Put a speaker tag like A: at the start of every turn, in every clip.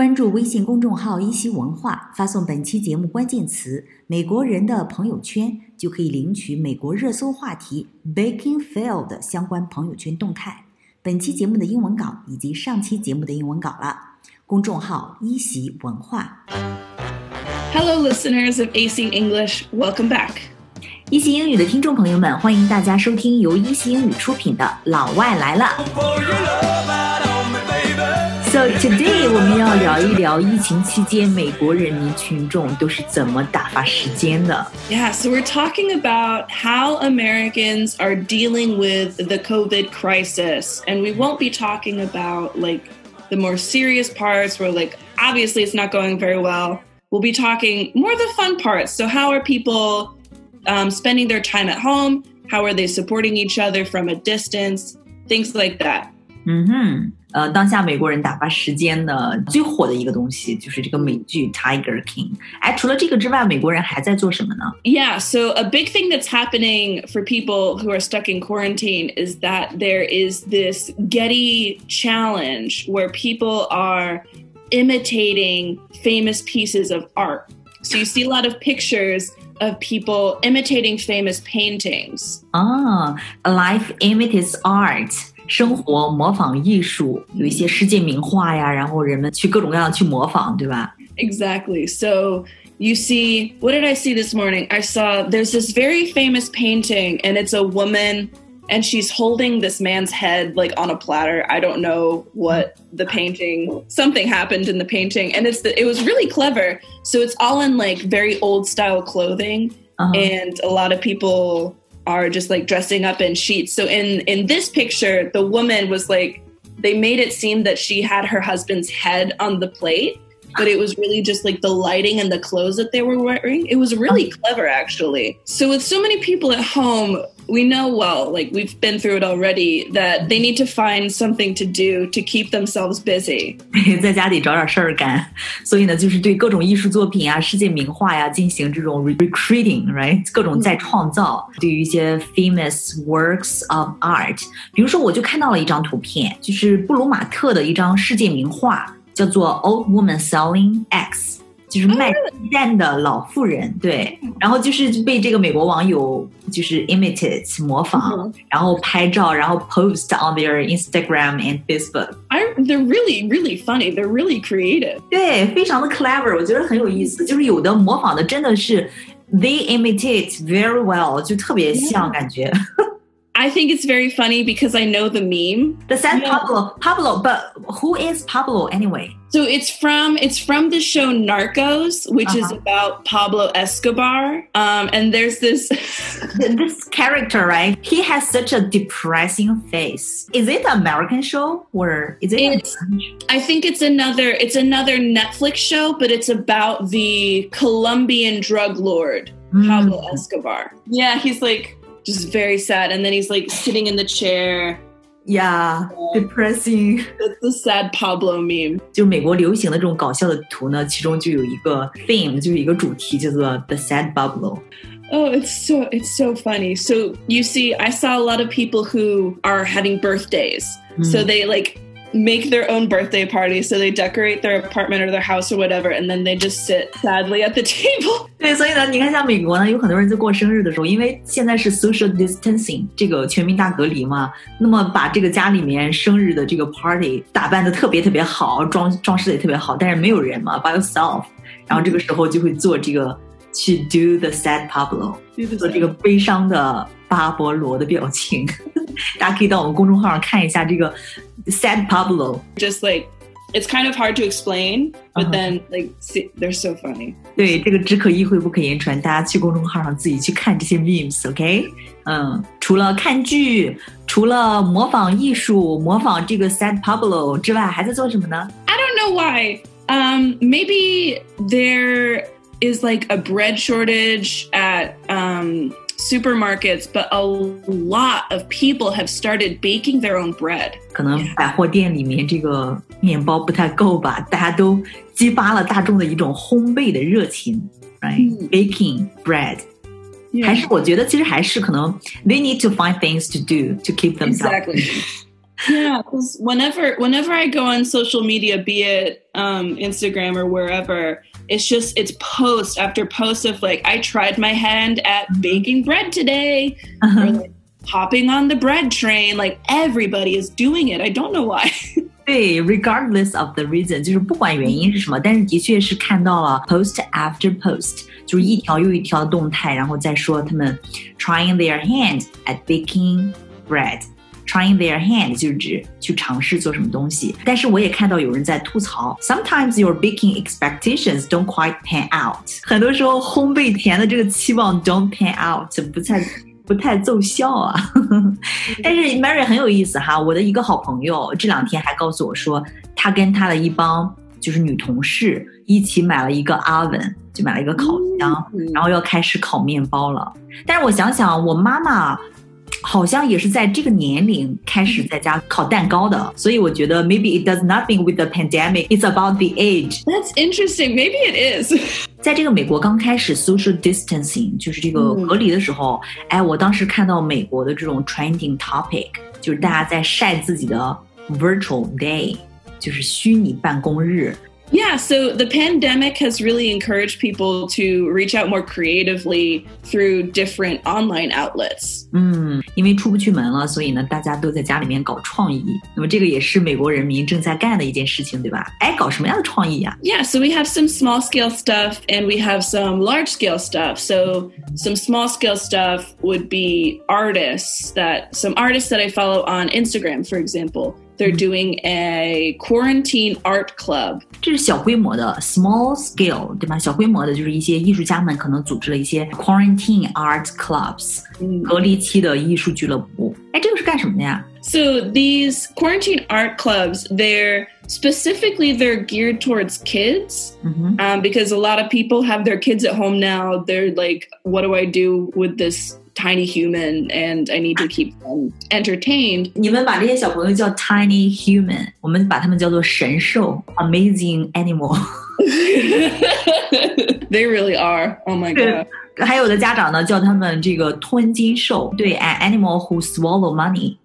A: 关注微信公众号“一席文化”，发送本期节目关键词“美国人的朋友圈”，就可以领取美国热搜话题 “baking fail” 的相关朋友圈动态。本期节目的英文稿以及上期节目的英文稿了。公众号“一席文化
B: Hello, listeners of AC English. Welcome back.
A: 一席英语的听众朋友们，欢迎大家收听由一席英语出品的《老外来了》。So today 我们要聊一聊疫情期间美国人民群众都是怎么打发时间的。
B: Yeah, so we're talking about how Americans are dealing with the COVID crisis. And we won't be talking about like the more serious parts where like obviously it's not going very well. We'll be talking more the fun parts. So how are people um, spending their time at home? How are they supporting each other from a distance? Things like that.
A: 嗯哼， 呃，当下美国人打发时间的最火的一个东西就是这个美剧《Tiger King》。哎，除了这个之外，美国人还在做什么呢？
B: Yeah, so a big thing that's happening for people who are stuck in quarantine is that there is this Getty challenge where people are imitating famous pieces of art. So you see a lot of pictures of people imitating famous paintings.
A: 啊，Life imitates art，生活模仿艺术，有一些世界名画呀，然后人们去各种各样去模仿，对吧？
B: Exactly. So you see, what did I see this morning? I saw there's this very famous painting, and it's a woman, and she's holding this man's head like on a platter. I don't know what the painting. Something happened in the painting, and it's the, it was really clever. So it's all in like very old style clothing,
A: 嗯
B: and a lot of people are just like dressing up in sheets. So in in this picture, the woman was like they made it seem that she had her husband's head on the plate, but it was really just like the lighting and the clothes that they were wearing. It was really uh-huh. clever actually. So with so many people at home, we know well, like we've been through it already, that they need to find something to do to keep themselves busy.
A: 在家里找点事儿干，所以呢，就是对各种艺术作品啊、世界名画呀进行这种 recreating，right，各种再创造。对于一些 famous works of art，比如说，我就看到了一张图片，就是布鲁马特的一张世界名画，叫做《Old Woman Selling Eggs》。 就是卖鸡蛋的老妇人，对，然后就是被这个美国网友就是 imitate 模仿，然后拍照，然后 post on their Instagram and Facebook。
B: I, they're really, really funny. They're really creative.
A: 对，非常的 clever，我觉得很有意思。就是有的模仿的真的是 they imitate very well，就特别像感觉。
B: I think it's very funny because I know the meme.
A: The sad
B: Yeah.
A: Pablo, Pablo, but who is Pablo anyway?
B: So it's from it's from the show Narcos, which is
A: Uh-huh.
B: about Pablo Escobar. Um, and there's this
A: This character, right? He has such a depressing face. Is it an American show or is it?
B: It's- I think it's another it's another Netflix show, but it's about the Colombian drug lord
A: Mm.
B: Pablo Escobar. Yeah, he's like just very sad, and then he's like sitting in the chair.
A: Yeah, depressing.
B: That's the sad Pablo meme.
A: 就美国流行的这种搞笑的图呢，其中就有一个 theme，就是一个主题叫做 The Sad Pablo。
B: Oh, it's so it's so funny. So you see, I saw a lot of people who are having birthdays. So they like make their own birthday party. So they decorate their apartment or their house or whatever, and then they just sit sadly at the table.
A: 对，所以呢，你看像美国呢，有很多人在过生日的时候，因为现在是 social distancing 这个全民大隔离嘛，那么把这个家里面生日的这个 party 打扮的特别特别好，装装饰的也特别好，但是没有人嘛，by yourself，然后这个时候就会做这个去 do the sad Pablo，做这个悲伤的巴勃罗的表情。大家可以到我们公众号上看一下这个 Sad Pablo.
B: Just like it's kind of hard to explain, but
A: uh-huh.
B: then like see, they're so funny.
A: 对，这个只可意会不可言传，大家去公众号上自己去看这些 memes，OK？、Okay? 嗯，除了看剧，除了模仿艺术、模仿这个 Sad Pablo 之外，还在做什么呢
B: ？I don't know why. Um, maybe there is like a bread shortage at um supermarkets, but a lot of people have started baking their own bread.
A: 可能百货店里面这个面包不太够吧，大家都激发了大众的一种烘焙的热情，right？Baking bread，、还是我觉得其实还是可能 they need to find things to do to keep themselves
B: exactly. yeah, because whenever whenever I go on social media, be it um, Instagram or wherever, it's just it's post after post of like I tried my hand at baking bread today,
A: Uh-huh.
B: or like hopping on the bread train. Like everybody is doing it. I don't know why.
A: 对，regardless of the reason，就是不管原因是什么，但是的确是看到了 post after post，就是一条又一条的动态，然后再说他们 trying their hand at baking bread。 Trying their hand 就是指去尝试做什么东西，但是我也看到有人在吐槽，sometimes your baking expectations don't quite pan out。很多时候烘焙甜的这个期望 don't pan out，不太不太奏效啊。但是 Mary 很有意思哈，我的一个好朋友这两天还告诉我说，她跟她的一帮就是女同事一起买了一个 oven，就买了一个烤箱，然后要开始烤面包了。但是我想想，我妈妈。好像也是在这个年龄开始在家烤蛋糕的，所以我觉得 maybe it does nothing with the pandemic. It's about the age.
B: That's interesting. Maybe it is.
A: 在这个美国刚开始 social distancing 就是这个隔离的时候，哎，我当时看到美国的这种 trending topic，就是大家在晒自己的 virtual day，就是虚拟办公日。
B: Yeah, so the pandemic has really encouraged people to reach out more creatively through different online outlets.
A: 嗯，因为出不去门了，所以呢，大家都在家里面搞创意。那么这个也是美国人民正在干的一件事情，对吧？哎，搞什么样的创意呀、
B: Yeah, so we have some small scale stuff and we have some large scale stuff. So some small scale stuff would be artists that some artists that I follow on Instagram, for example. They're doing a quarantine art club.
A: 这是小规模的 small scale，对吧？小规模的就是一些艺术家们可能组织了一些 quarantine art clubs，隔离期的艺术俱乐部。哎，这个是干什么的呀？
B: So these quarantine art clubs, they're specifically they're geared towards kids
A: 嗯哼，
B: um, because a lot of people have their kids at home now. They're like, what do I do with this tiny human? And I need to keep them entertained.
A: 你们把这些小朋友叫 tiny human，我们把他们叫做神兽 amazing animal。
B: they really are. Oh my god.
A: 还有的家长呢叫他们这个吞金兽，对，an animal who swallow money。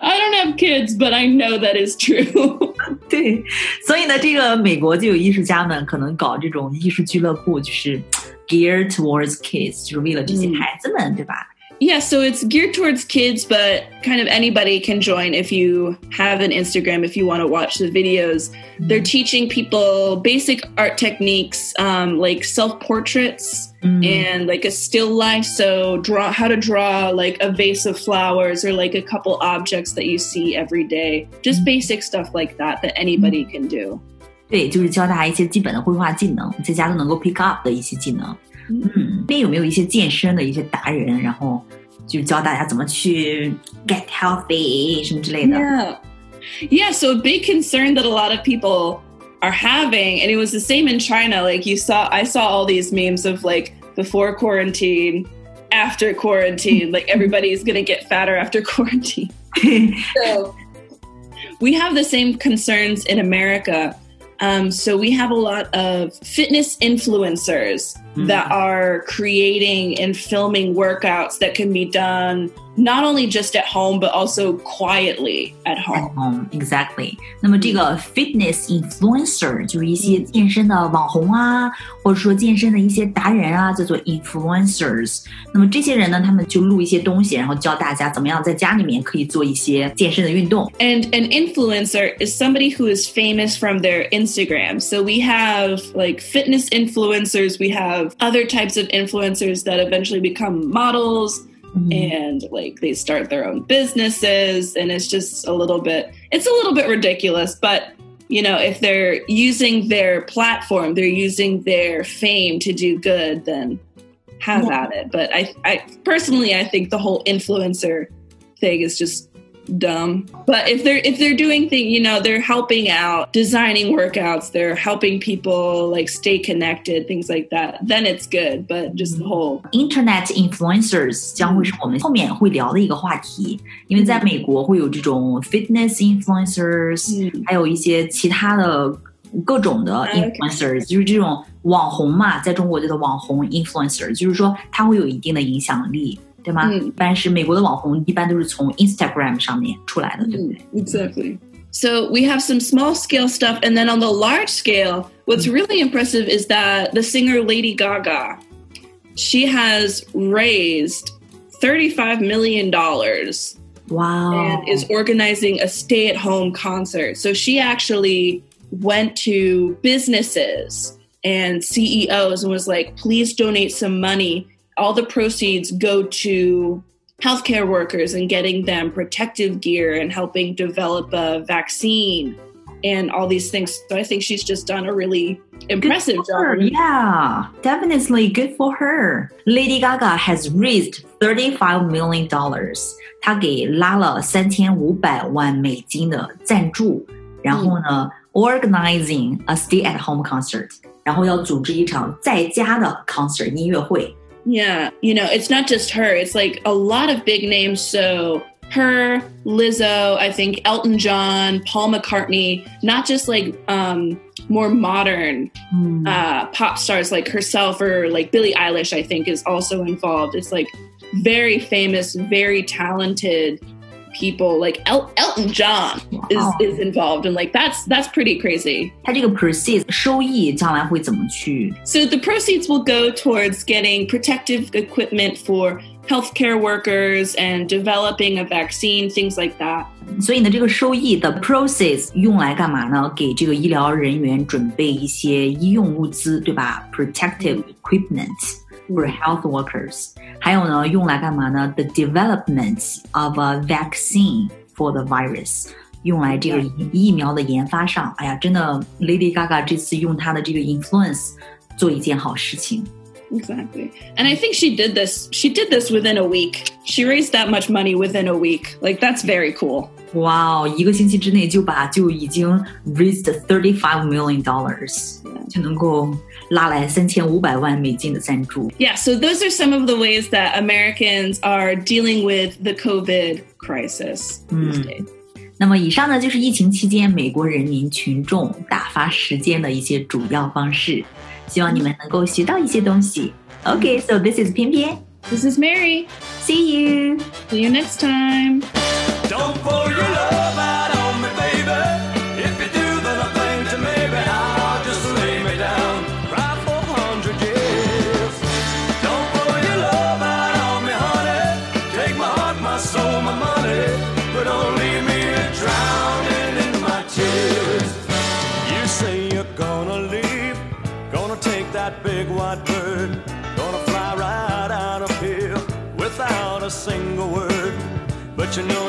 B: I don't have kids, but I know that is true.
A: 对，所以呢，这个美国就有艺术家们可能搞这种艺术俱乐部，就是 geared towards kids，就是为了这些孩子们，对吧？
B: yeah, so it's geared towards kids, but kind of anybody can join if you have an Instagram, if you want to watch the videos. They're teaching people basic art techniques um, like self portraits and like a still life. So, draw how to draw like a vase of flowers or like a couple objects that you see every day. Just basic stuff like that that anybody can do.
A: 对，就是教大家一些基本的绘画技能，在家都能够 pick up 的一些技能。嗯，那 边有没有一些健身的一些达人，然后就教大家怎么去 get healthy 什么之类的？
B: Yeah. Yeah, so a big concern that a lot of people are having, and it was the same in China. Like you saw, I saw all these memes of like before quarantine, after quarantine, like everybody's gonna get fatter after quarantine. So we have the same concerns in America. Um, so we have a lot of fitness influencers that are creating and filming workouts that can be done not only just at home but also quietly at home.
A: 嗯，exactly。那么这个 fitness influencer 就是一些健身的网红啊，或者说健身的一些达人啊，叫做 influencers。那么这些人呢，他们就录一些东西，然后教大家怎么样在家里面可以做一些健身的运动。
B: And an influencer is somebody who is famous from their Instagram. So we have like fitness influencers, we have other types of influencers that eventually become models mm-hmm. and like they start their own businesses and it's just a little bit it's a little bit ridiculous, but you know, if they're using their platform, they're using their fame to do good, then have
A: Yeah.
B: at it. But I I personally I think the whole influencer thing is just dumb. But if they're if they're doing thing, you know, they're helping out, designing workouts, they're helping people like stay connected, things like that, then it's good. But just the whole
A: Internet influencers 将会是我们后面会聊的一个话题，因为在美国会有这种 fitness influencers，、还有一些其他的各种的
B: OK
A: influencers，、就是这种网红嘛，在中国叫做网红 influencer，就是说他会有一定的影响力， 对吗？
B: 嗯
A: 一般是美国的网红，一般都是从 Instagram 上面出来的，对不对？
B: Exactly. So we have some small scale stuff, and then on the large scale, what's really impressive is that the singer Lady Gaga, she has raised $35 million
A: Wow.
B: and is organizing a stay at home concert. So she actually went to businesses and CEOs and was like, please donate some money. All the proceeds go to healthcare workers and getting them protective gear and helping develop a vaccine and all these things. So I think she's just done a really impressive
A: Good for her.
B: job.
A: Yeah, definitely good for her. Lady Gaga has raised thirty-five million dollars. 她给拉了三千五百万美金的赞助，然后呢、o r g a n i z i n g a stay-at-home concert，然后要组织一场在家的 concert 音乐会。
B: Yeah, you know, it's not just her. It's like a lot of big names. So her, Lizzo, I think Elton John, Paul McCartney, not just like um, more modern
A: 嗯
B: uh, pop stars like herself or like Billie Eilish, I think is also involved. It's like very famous, very talented people. Like El- Elton John is,
A: Wow.
B: is involved, and like that's that's pretty crazy.
A: 它这个 proceeds 收益将来会怎么去
B: So the proceeds will go towards getting protective equipment for healthcare workers and developing a vaccine, things like that.
A: 所以呢，这个收益的 proceeds 用来干嘛呢？给这个医疗人员准备一些医用物资，对吧？Protective equipment for health workers。还有呢，用来干嘛呢？The development of a vaccine for the virus。用来这个疫疫苗的研发上，哎呀，真的，Lady Gaga 这次用她的这个 influence 做一件好事情。
B: Exactly. And I think she did this she did this within a week. She raised that much money within a week. Like that's very cool.
A: Wow，一个星期之内就把就已经 raised thirty five million dollars，就能够拉来三千五百万美金的赞助。
B: Yeah, so those are some of the ways that Americans are dealing with the COVID crisis. 嗯，
A: 那么以上呢就是疫情期间美国人民群众打发时间的一些主要方式，希望你们能够学到一些东西。Okay, so this is 翩翩
B: ，this is Mary.
A: See you.
B: See you next time.
C: Don't pull your love out on me, baby. If you do, then I think that maybe I'll just lay me down right for a hundred years. Don't pull your love out on me, honey. Take my heart, my soul, my money, but don't leave me drowning in my tears. You say you're gonna leave, gonna take that big white bird, gonna fly right out of here without a single word. But you know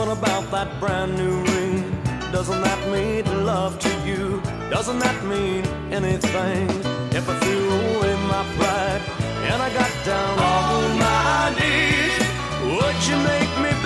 C: What about that brand new ring? Doesn't that mean love to you? Doesn't that mean anything? If I threw away my pride and I got down on my knees, would you make me